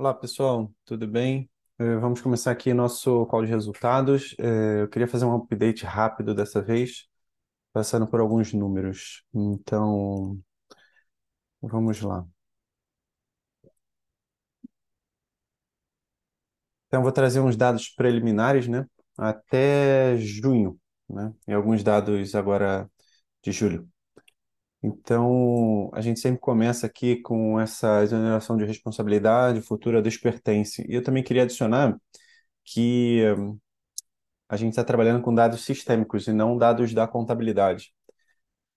Olá, pessoal, tudo bem? Eh, Vamos começar aqui nosso call de resultados. Eh, Eu queria fazer um update rápido dessa vez, passando por alguns números. Então, vamos lá. Então, eu vou trazer uns dados preliminares, né? Até junho, né? E alguns dados agora de julho. Então, a gente sempre começa aqui com essa exoneração de responsabilidade futura dos pertence. E eu também queria adicionar que a gente está trabalhando com dados sistêmicos e não dados da contabilidade.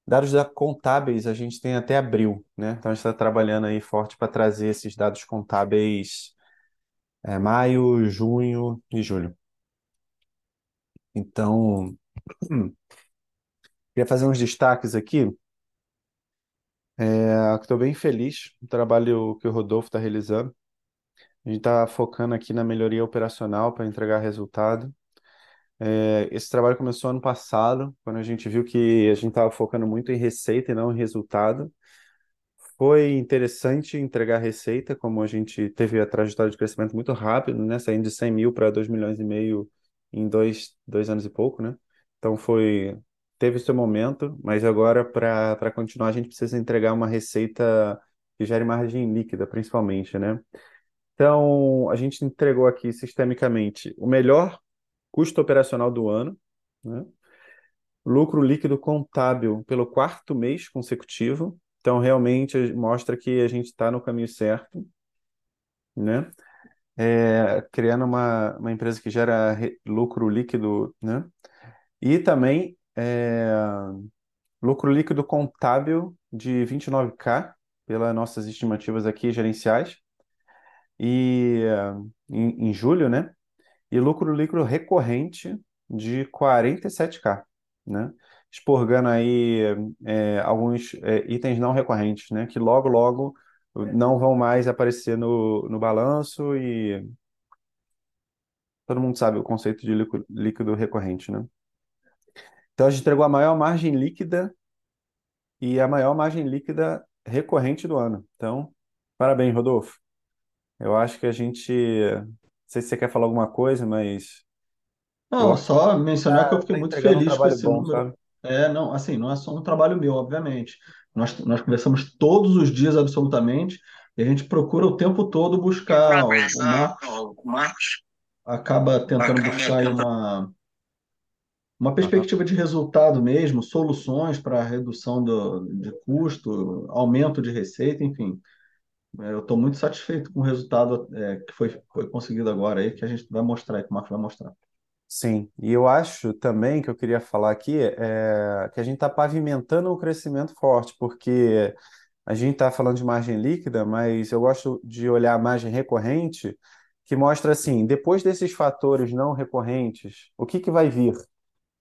Dados da contábeis a gente tem até abril, né? Então a gente está trabalhando aí forte para trazer esses dados contábeis é, maio, junho e julho. Então, hum, queria fazer uns destaques aqui. É, Estou bem feliz com o trabalho que o Rodolfo está realizando. A gente está focando aqui na melhoria operacional para entregar resultado. É, esse trabalho começou ano passado, quando a gente viu que a gente estava focando muito em receita e não em resultado. Foi interessante entregar receita, como a gente teve a trajetória de crescimento muito rápido, né? Saindo de 100 mil para 2 milhões e meio em dois, dois anos e pouco, né? Então foi, teve seu momento, mas agora para continuar a gente precisa entregar uma receita que gere margem líquida, principalmente, né? Então a gente entregou aqui sistemicamente o melhor custo operacional do ano, né? Lucro líquido contábil pelo quarto mês consecutivo. Então, realmente mostra que a gente está no caminho certo, né? É, criando uma, uma empresa que gera lucro líquido, né? E também é, lucro líquido contábil de 29K, pelas nossas estimativas aqui gerenciais, e em, em julho, né? E lucro líquido recorrente de 47K, né? Expurgando aí é, alguns é, itens não recorrentes, né? Que logo, logo não vão mais aparecer no, no balanço e todo mundo sabe o conceito de líquido recorrente, né? Então a gente entregou a maior margem líquida e a maior margem líquida recorrente do ano. Então, parabéns, Rodolfo. Eu acho que a gente. Não sei se você quer falar alguma coisa, mas eu Não, acho só mencionar que eu que fiquei está muito entregando um feliz com trabalho esse bom, número. sabe? É, não, assim, não é só um trabalho meu, obviamente. Nós, nós conversamos todos os dias, absolutamente, e a gente procura o tempo todo buscar. O, o Marcos acaba tentando buscar aí uma, uma perspectiva de resultado mesmo, soluções para redução do, de custo, aumento de receita, enfim. É, Eu estou muito satisfeito com o resultado, é, que foi, foi conseguido agora aí, que a gente vai mostrar, que o Marcos vai mostrar. Sim, e eu acho também que eu queria falar aqui é que a gente está pavimentando um crescimento forte, porque a gente está falando de margem líquida, mas eu gosto de olhar a margem recorrente, que mostra assim, depois desses fatores não recorrentes, o que que vai vir?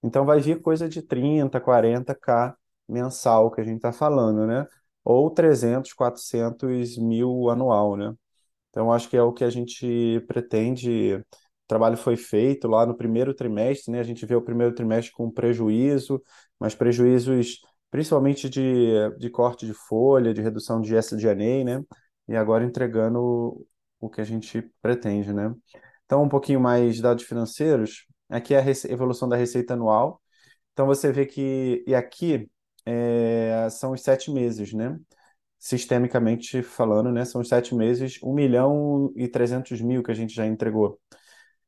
Então vai vir coisa de 30, 40k mensal que a gente está falando, né? Ou 300, 400 mil anual, né? Então, acho que é o que a gente pretende. O trabalho foi feito lá no primeiro trimestre, né? A gente vê o primeiro trimestre com prejuízo, mas prejuízos principalmente de, de corte de folha, de redução de SG&A, né? E agora entregando o, que a gente pretende, né? Então, um pouquinho mais dados financeiros. Aqui é a evolução da receita anual. Então, você vê que, e aqui é, são os sete meses, né? sistemicamente falando, né, são os sete meses, um milhão e trezentos mil que a gente já entregou.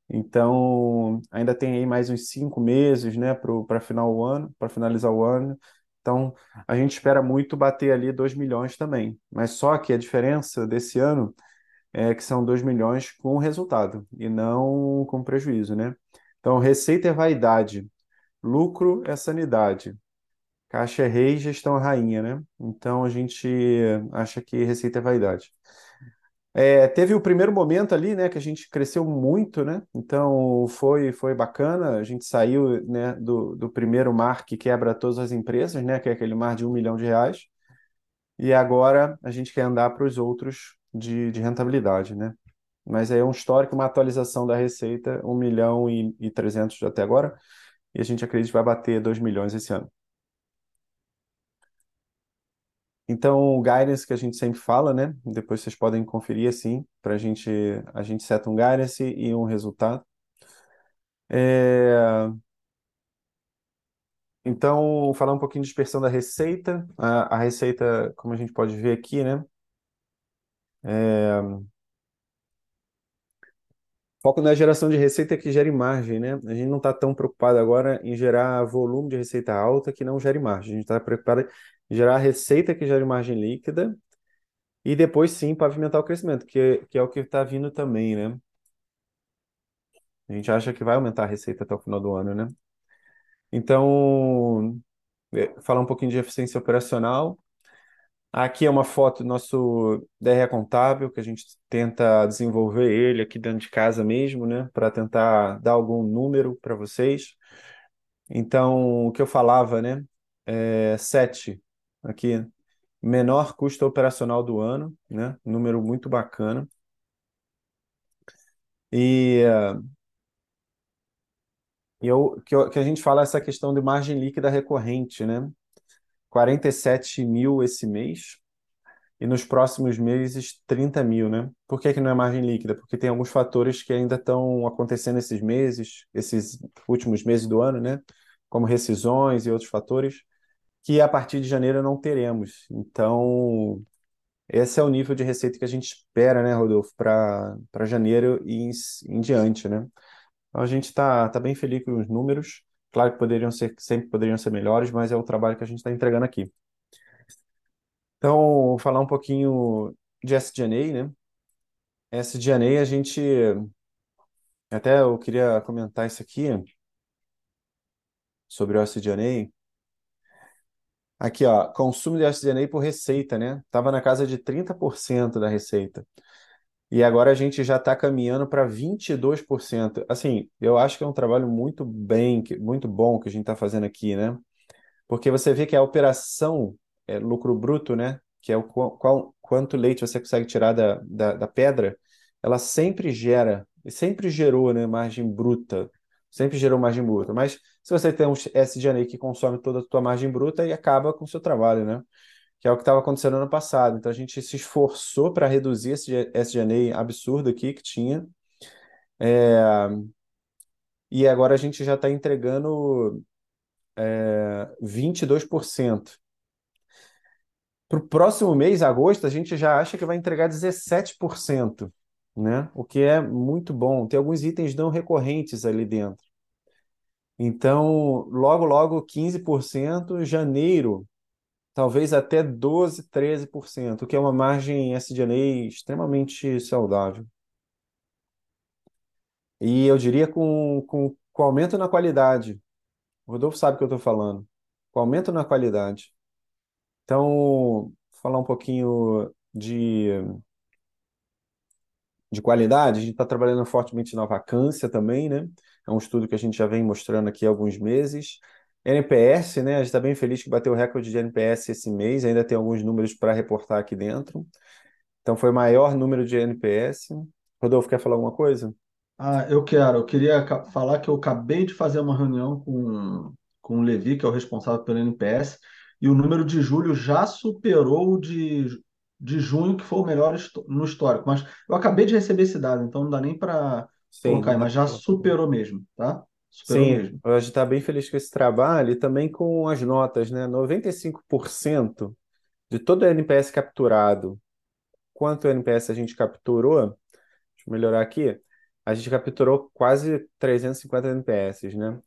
Então, ainda tem aí mais uns cinco meses, né, para final o ano, para finalizar o ano. Então, a gente espera muito bater ali 2 milhões também. Mas só que a diferença desse ano é que são 2 milhões com resultado e não com prejuízo, né? Então, receita é vaidade, lucro é sanidade. Caixa é rei, gestão é rainha, né? Então a gente acha que receita é vaidade. É, teve o primeiro momento ali, né, que a gente cresceu muito, né? Então foi foi bacana. A gente saiu, né, do, do primeiro mar que quebra todas as empresas, né, que é aquele mar de um milhão de reais. E agora a gente quer andar para os outros de, de rentabilidade, né? Mas aí é um histórico, uma atualização da receita, um milhão e, e trezentos até agora. E a gente acredita que vai bater dois milhões esse ano. Então, o guidance que a gente sempre fala, né? Depois vocês podem conferir assim, para a gente, a gente seta um guidance e um resultado. É... Então, falar um pouquinho de dispersão da receita. A, a receita, como a gente pode ver aqui, né? É... Foco na geração de receita que gere margem, né? A gente não está tão preocupado agora em gerar volume de receita alta que não gere margem. A gente está preocupado em gerar receita que gere margem líquida e depois sim pavimentar o crescimento, que, que é o que está vindo também, né? A gente acha que vai aumentar a receita até o final do ano, né? Então, é, falar um pouquinho de eficiência operacional. Aqui é uma foto do nosso DRE contábil, que a gente tenta desenvolver ele aqui dentro de casa mesmo, né, para tentar dar algum número para vocês. Então, o que eu falava, né, é 7 aqui, menor custo operacional do ano, né, número muito bacana. E, eu, que, que a gente fala essa questão de margem líquida recorrente, né, 47 mil esse mês e nos próximos meses 30 mil, né? Por que, que não é margem líquida? Porque tem alguns fatores que ainda estão acontecendo esses meses, esses últimos meses do ano, né? Como rescisões e outros fatores, que a partir de janeiro não teremos. Então, esse é o nível de receita que a gente espera, né, Rodolfo, para janeiro e em, em diante, né? Então, a gente está tá bem feliz com os números. Claro que poderiam ser, sempre poderiam ser melhores, mas é o trabalho que a gente está entregando aqui. Então, falar um pouquinho de SG&A, né? SG&A, a gente... Até eu queria comentar isso aqui, sobre o SG&A. Aqui, ó, consumo de SG&A por receita, né? Tava na casa de 30% da receita. E agora a gente já está caminhando para 22%. Assim, eu acho que é um trabalho muito bem, muito bom que a gente está fazendo aqui, né? Porque você vê que a operação é lucro bruto, né? Que é o qual, quanto leite você consegue tirar da, da, da pedra, ela sempre gera, sempre gerou, né, margem bruta, sempre gerou margem bruta. Mas se você tem um SG&A que consome toda a tua margem bruta e acaba com o seu trabalho, né? Que é o que estava acontecendo no ano passado. Então a gente se esforçou para reduzir esse SG&A absurdo aqui que tinha. É... E agora a gente já está entregando é... 22%. Para o próximo mês, agosto, a gente já acha que vai entregar 17%, né? O que é muito bom. Tem alguns itens não recorrentes ali dentro. Então, logo, logo, 15%. Janeiro, talvez até 12, 13%, o que é uma margem SG&A extremamente saudável. E eu diria com, com, com aumento na qualidade. O Rodolfo sabe o que eu estou falando. Com aumento na qualidade. Então, falar um pouquinho de, de qualidade, a gente está trabalhando fortemente na vacância também, né? É um estudo que a gente já vem mostrando aqui há alguns meses. NPS, né? A gente está bem feliz que bateu o recorde de NPS esse mês, ainda tem alguns números para reportar aqui dentro. Então foi o maior número de NPS. Rodolfo, quer falar alguma coisa? Ah, eu quero. Eu queria falar que eu acabei de fazer uma reunião com, com o Levi, que é o responsável pelo NPS, e o número de julho já superou o de, de junho, que foi o melhor no histórico. Mas eu acabei de receber esse dado, então não dá nem para colocar, mas já superou mesmo, tá? Superou Sim, mesmo. a gente está bem feliz com esse trabalho e também com as notas, né? 95% de todo o NPS capturado, quanto NPS a gente capturou, deixa eu melhorar aqui, a gente capturou quase 350 NPS, né?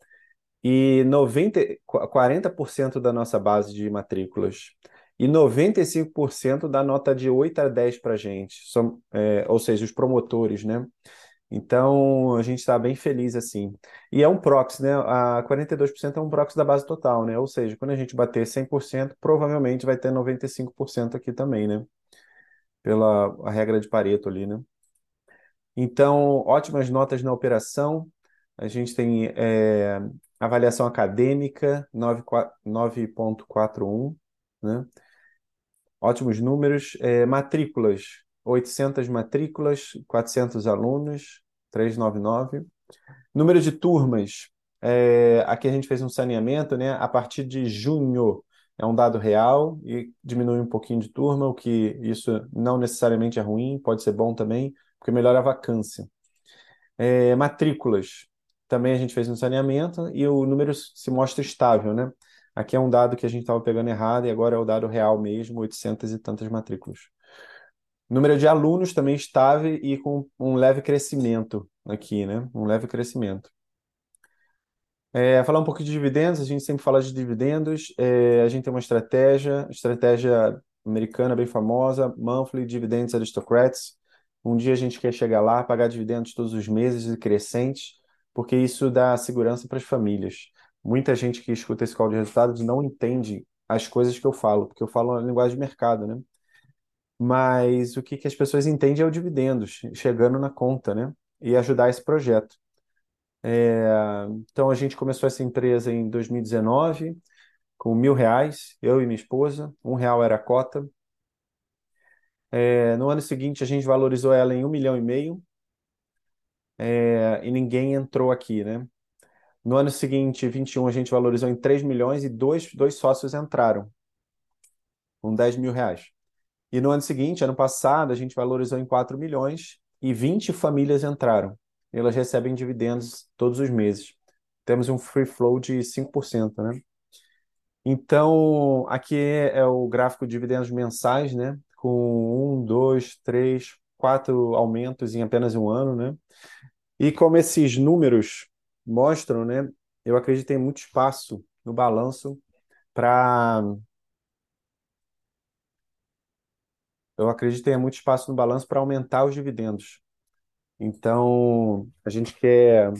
E 90, 40% da nossa base de matrículas e 95% da nota de 8 a 10 para a gente, São, é, ou seja, os promotores, né? Então, a gente está bem feliz assim. E é um proxy, né? A 42% é um proxy da base total, né? Ou seja, quando a gente bater 100%, provavelmente vai ter 95% aqui também, né? Pela a regra de Pareto ali, né? Então, ótimas notas na operação. A gente tem é, avaliação acadêmica 9.41, né? Ótimos números. É, matrículas 800 matrículas, 400 alunos, 399. Número de turmas, é, aqui a gente fez um saneamento, né? A partir de junho, é um dado real e diminui um pouquinho de turma, o que isso não necessariamente é ruim, pode ser bom também, porque melhora a vacância. É, matrículas, também a gente fez no saneamento e o número se mostra estável, né? Aqui é um dado que a gente estava pegando errado e agora é o dado real mesmo, 800 e tantas matrículas. Número de alunos também estável e com um leve crescimento aqui, né? Um leve crescimento. É, falar um pouco de dividendos, a gente sempre fala de dividendos. É, a gente tem uma estratégia, estratégia americana bem famosa, Monthly Dividends Aristocrats. Um dia a gente quer chegar lá, pagar dividendos todos os meses e crescentes, porque isso dá segurança para as famílias. Muita gente que escuta esse call de resultados não entende as coisas que eu falo, porque eu falo na linguagem de mercado, né? Mas o que, que as pessoas entendem é o dividendos chegando na conta, né? E ajudar esse projeto. É, então a gente começou essa empresa em 2019 com mil reais, eu e minha esposa, um real era a cota. É, no ano seguinte a gente valorizou ela em um milhão e meio é, e ninguém entrou aqui, né? No ano seguinte, 21, a gente valorizou em 3 milhões e dois, dois sócios entraram com 10 mil reais. E no ano seguinte, ano passado, a gente valorizou em 4 milhões e 20 famílias entraram. Elas recebem dividendos todos os meses. Temos um free flow de 5%, né? Então, aqui é o gráfico de dividendos mensais, né? Com um, dois, três, quatro aumentos em apenas um ano, né? E como esses números mostram, né? Eu acredito que tem muito espaço no balanço para eu acredito que tem muito espaço no balanço para aumentar os dividendos. Então, a gente quer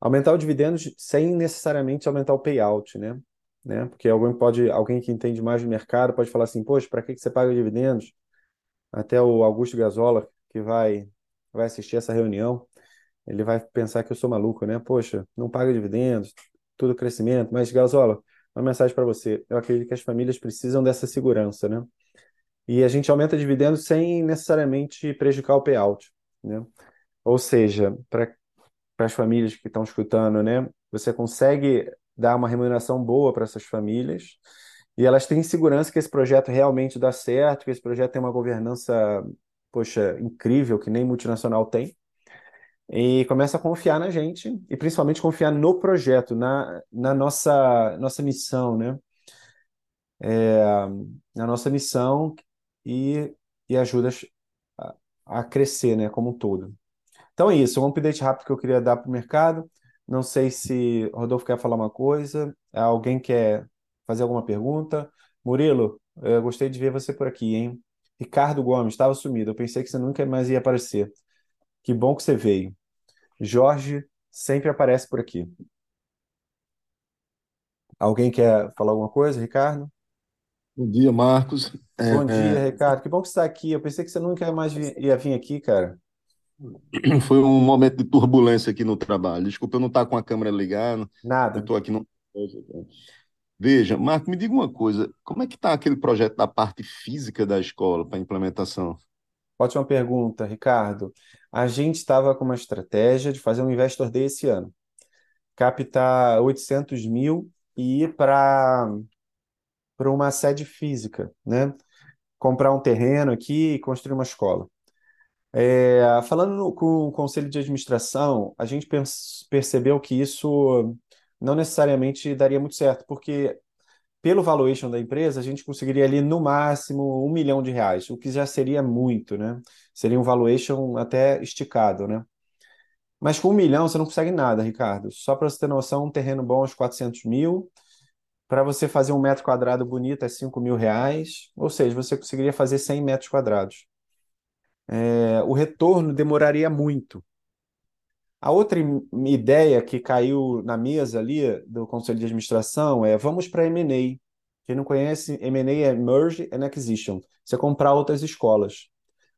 aumentar o dividendos sem necessariamente aumentar o payout, né? né? Porque alguém pode, alguém que entende mais de mercado pode falar assim, poxa, para que que você paga dividendos? Até o Augusto Gazola, que vai vai assistir essa reunião, ele vai pensar que eu sou maluco, né? Poxa, não paga dividendos, tudo crescimento, mas Gazola, uma mensagem para você. Eu acredito que as famílias precisam dessa segurança, né? E a gente aumenta dividendos sem necessariamente prejudicar o payout, né? Ou seja, para as famílias que estão escutando, né? Você consegue dar uma remuneração boa para essas famílias e elas têm segurança que esse projeto realmente dá certo, que esse projeto tem uma governança, poxa, incrível, que nem multinacional tem. E começa a confiar na gente e principalmente confiar no projeto, na, na nossa, nossa missão, né? É, na nossa missão e, e ajuda a, a crescer, né, como um todo. Então é isso, um update rápido que eu queria dar para o mercado. Não sei se Rodolfo quer falar uma coisa, alguém quer fazer alguma pergunta. Murilo, eu gostei de ver você por aqui, hein? Ricardo Gomes, estava sumido, eu pensei que você nunca mais ia aparecer. Que bom que você veio. Jorge sempre aparece por aqui. Alguém quer falar alguma coisa, Ricardo? Bom dia, Marcos. Bom dia, É, Ricardo. Que bom que você está aqui. Eu pensei que você nunca mais ia vir aqui, cara. é, foi um momento de turbulência aqui no trabalho. Desculpa eu não estar com a câmera ligada. Eu Nada. estou aqui no. Veja, Marco, me diga uma coisa. Como é que está aquele projeto da parte física da escola para implementação? Ótima pergunta, Ricardo. A gente estava com uma estratégia de fazer um Investor Day esse ano. Captar 800 mil e ir para para uma sede física, né? Comprar um terreno aqui e construir uma escola. É, falando no- com o conselho de administração, a gente percebeu que isso não necessariamente daria muito certo, porque pelo valuation da empresa, a gente conseguiria ali no máximo um milhão de reais, o que já seria muito, né? Seria um valuation até esticado, né? Mas com um milhão você não consegue nada, Ricardo. Só para você ter noção, um terreno bom uns 400 mil. Para você fazer um metro quadrado bonito é 5 mil reais. Ou seja, você conseguiria fazer 100 metros quadrados. É, o retorno demoraria muito. A outra ideia que caiu na mesa ali do Conselho de Administração é vamos para M&A. Quem não conhece, M&A é Merge and Acquisition. Você comprar outras escolas.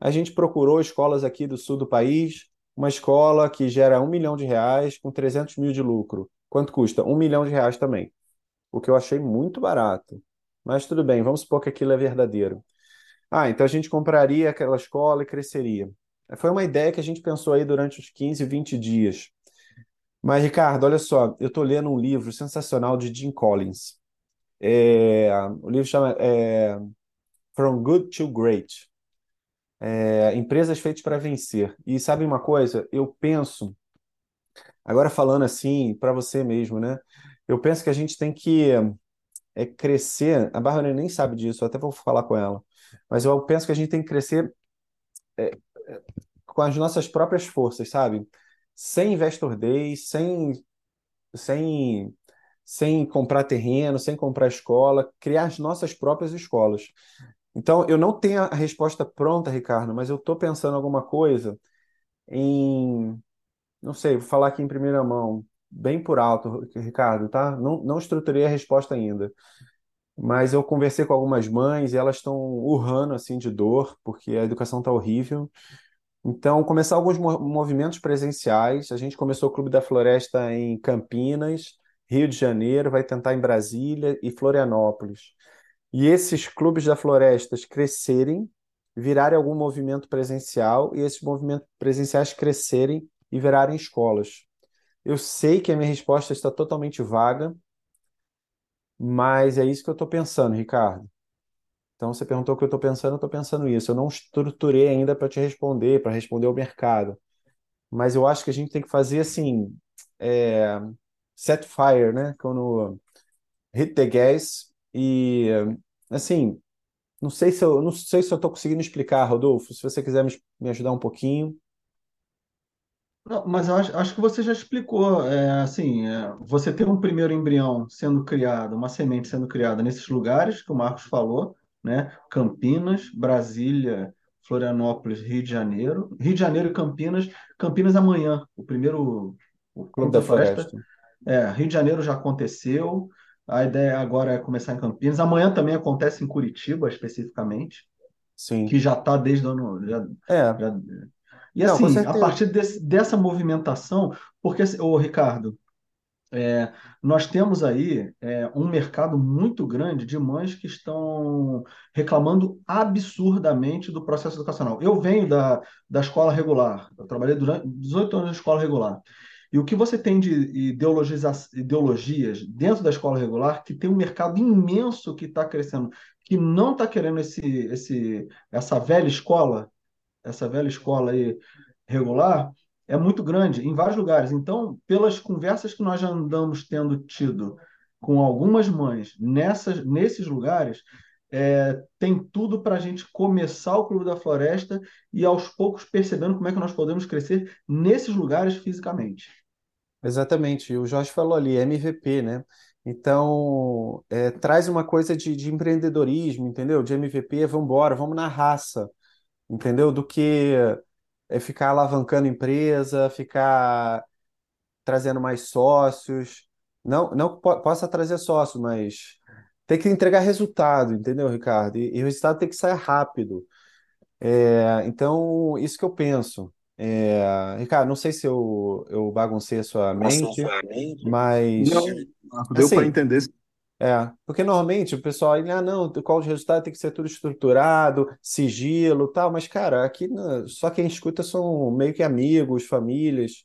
A gente procurou escolas aqui do sul do país, uma escola que gera um milhão de reais com 300 mil de lucro. Quanto custa? Um milhão de reais também. O que eu achei muito barato. Mas tudo bem, vamos supor que aquilo é verdadeiro. Ah, então a gente compraria aquela escola e cresceria. Foi uma ideia que a gente pensou aí durante os 15, 20 dias. Mas, Ricardo, olha só, eu estou lendo um livro sensacional de Jim Collins. É, o livro chama é, From Good to Great. É, empresas feitas para vencer. E sabe uma coisa? Eu penso, agora falando assim para você mesmo, né? Eu penso que a gente tem que é, crescer. A Bárbara nem sabe disso, até vou falar com ela. Mas eu penso que a gente tem que crescer é, é, com as nossas próprias forças, sabe? Sem investor days, sem, sem, sem comprar terreno, sem comprar escola, criar as nossas próprias escolas. Então, eu não tenho a resposta pronta, Ricardo, mas eu estou pensando alguma coisa em, não sei, vou falar aqui em primeira mão, bem por alto, Ricardo, tá? Não, não estruturei a resposta ainda, mas eu conversei com algumas mães e elas estão urrando assim de dor, porque a educação está horrível. Então, começar alguns movimentos presenciais. A gente começou o Clube da Floresta em Campinas, Rio de Janeiro, vai tentar em Brasília e Florianópolis e esses clubes da florestas crescerem, virarem algum movimento presencial e esses movimentos presenciais crescerem e virarem escolas. Eu sei que a minha resposta está totalmente vaga, mas é isso que eu estou pensando, Ricardo. Então, você perguntou o que eu estou pensando, eu estou pensando isso. Eu não estruturei ainda para te responder, para responder ao mercado. Mas eu acho que a gente tem que fazer assim, é, set fire, né? Quando hit the gas e, assim, não sei se eu não sei se eu estou conseguindo explicar, Rodolfo. Se você quiser me, me ajudar um pouquinho. Não, mas eu acho, acho que você já explicou. É, assim, é, você tem um primeiro embrião sendo criado, uma semente sendo criada nesses lugares que o Marcos falou, né? Campinas, Brasília, Florianópolis, Rio de Janeiro. Rio de Janeiro e Campinas. Campinas amanhã, o primeiro o Clube da Floresta. É, Rio de Janeiro já aconteceu. A ideia agora é começar em Campinas. Amanhã também acontece em Curitiba, especificamente, Sim. que já está desde o ano. Já, é. Já... E Não, assim, a partir desse, dessa movimentação, porque, ô Ricardo, é, nós temos aí é, um mercado muito grande de mães que estão reclamando absurdamente do processo educacional. Eu venho da, da escola regular, eu trabalhei durante 18 anos na escola regular. E o que você tem de ideologias dentro da escola regular, que tem um mercado imenso que está crescendo, que não está querendo esse, esse, essa velha escola, essa velha escola aí regular, é muito grande em vários lugares. Então, pelas conversas que nós já andamos tendo tido com algumas mães nessas, nesses lugares, é, tem tudo para a gente começar o Clube da Floresta e aos poucos percebendo como é que nós podemos crescer nesses lugares fisicamente. Exatamente, o Jorge falou ali, MVP, né? Então, é, traz uma coisa de, de empreendedorismo, entendeu? De MVP, vamos embora, vamos na raça, entendeu? Do que é ficar alavancando empresa, ficar trazendo mais sócios. Não, não que po- possa trazer sócio, mas tem que entregar resultado, entendeu, Ricardo? E, e o resultado tem que sair rápido. É, então, isso que eu penso. É, Ricardo, não sei se eu, eu baguncei a sua mente, mas Não, deu para assim, entender. É, porque normalmente o pessoal, ah, não, qual de resultado tem que ser tudo estruturado, sigilo, tal, mas cara, aqui só quem escuta são meio que amigos, famílias,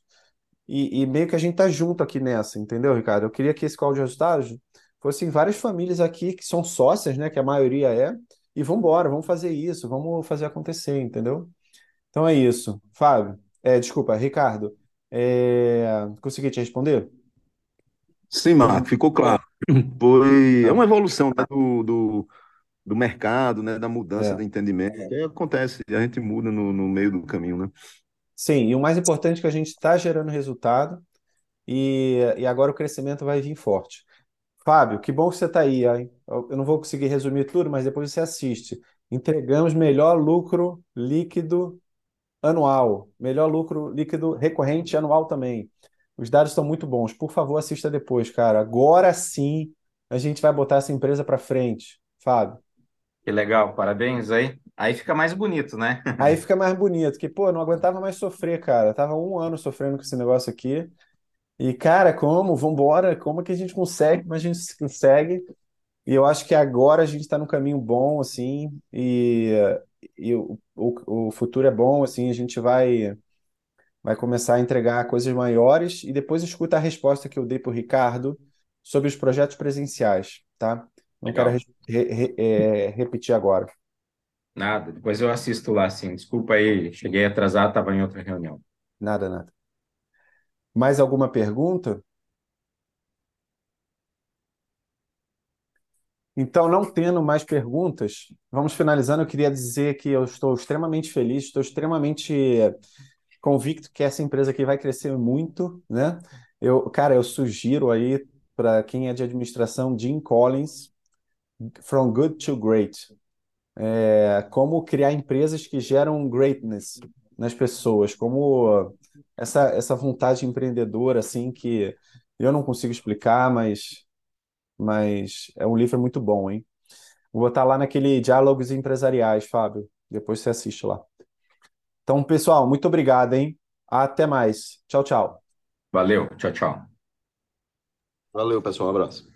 e, e meio que a gente tá junto aqui nessa, entendeu, Ricardo? Eu queria que esse call de resultados fossem várias famílias aqui que são sócias, né, que a maioria é, e vamos embora, vamos fazer isso, vamos fazer acontecer, entendeu? Então é isso. Fábio, é, desculpa, Ricardo, é, consegui te responder? Sim, Marco, ficou claro. Foi, é uma evolução, né, do, do, do mercado, né, da mudança É. do entendimento. Que acontece, a gente muda no, no meio do caminho, né? Sim, e o mais importante é que a gente está gerando resultado e, e agora o crescimento vai vir forte. Fábio, que bom que você está aí, hein? Eu não vou conseguir resumir tudo, mas depois você assiste. Entregamos melhor lucro líquido anual, melhor lucro líquido recorrente anual também. Os dados estão muito bons. Por favor, assista depois, cara. Agora sim a gente vai botar essa empresa para frente, Fábio. Que legal, parabéns aí. Aí fica mais bonito, né? Aí fica mais bonito, que, pô, eu não aguentava mais sofrer, cara. Eu tava um ano sofrendo com esse negócio aqui. E, cara, como? Vambora? Como que a gente consegue? Como a gente consegue? E eu acho que agora a gente está num caminho bom, assim, e, e o, o, o futuro é bom, assim, a gente vai, vai começar a entregar coisas maiores e depois escuta a resposta que eu dei para o Ricardo sobre os projetos presenciais, tá? Não quero Legal. re- re- é, repetir agora. Nada, depois eu assisto lá, sim. Desculpa aí, cheguei atrasado, estava em outra reunião. Nada, nada. Mais alguma pergunta? Então, não tendo mais perguntas, vamos finalizando. Eu queria dizer que eu estou extremamente feliz, estou extremamente convicto que essa empresa aqui vai crescer muito, né? Eu, cara, eu sugiro aí para quem é de administração, Jim Collins, From Good to Great. É, como criar empresas que geram greatness nas pessoas, como essa, essa vontade empreendedora, assim, que eu não consigo explicar, mas, mas é um livro muito bom, hein? Vou botar lá naquele Diálogos Empresariais, Fábio. Depois você assiste lá. Então, pessoal, muito obrigado, hein? Até mais. Tchau, tchau. Valeu, tchau, tchau. Valeu, pessoal. Um abraço.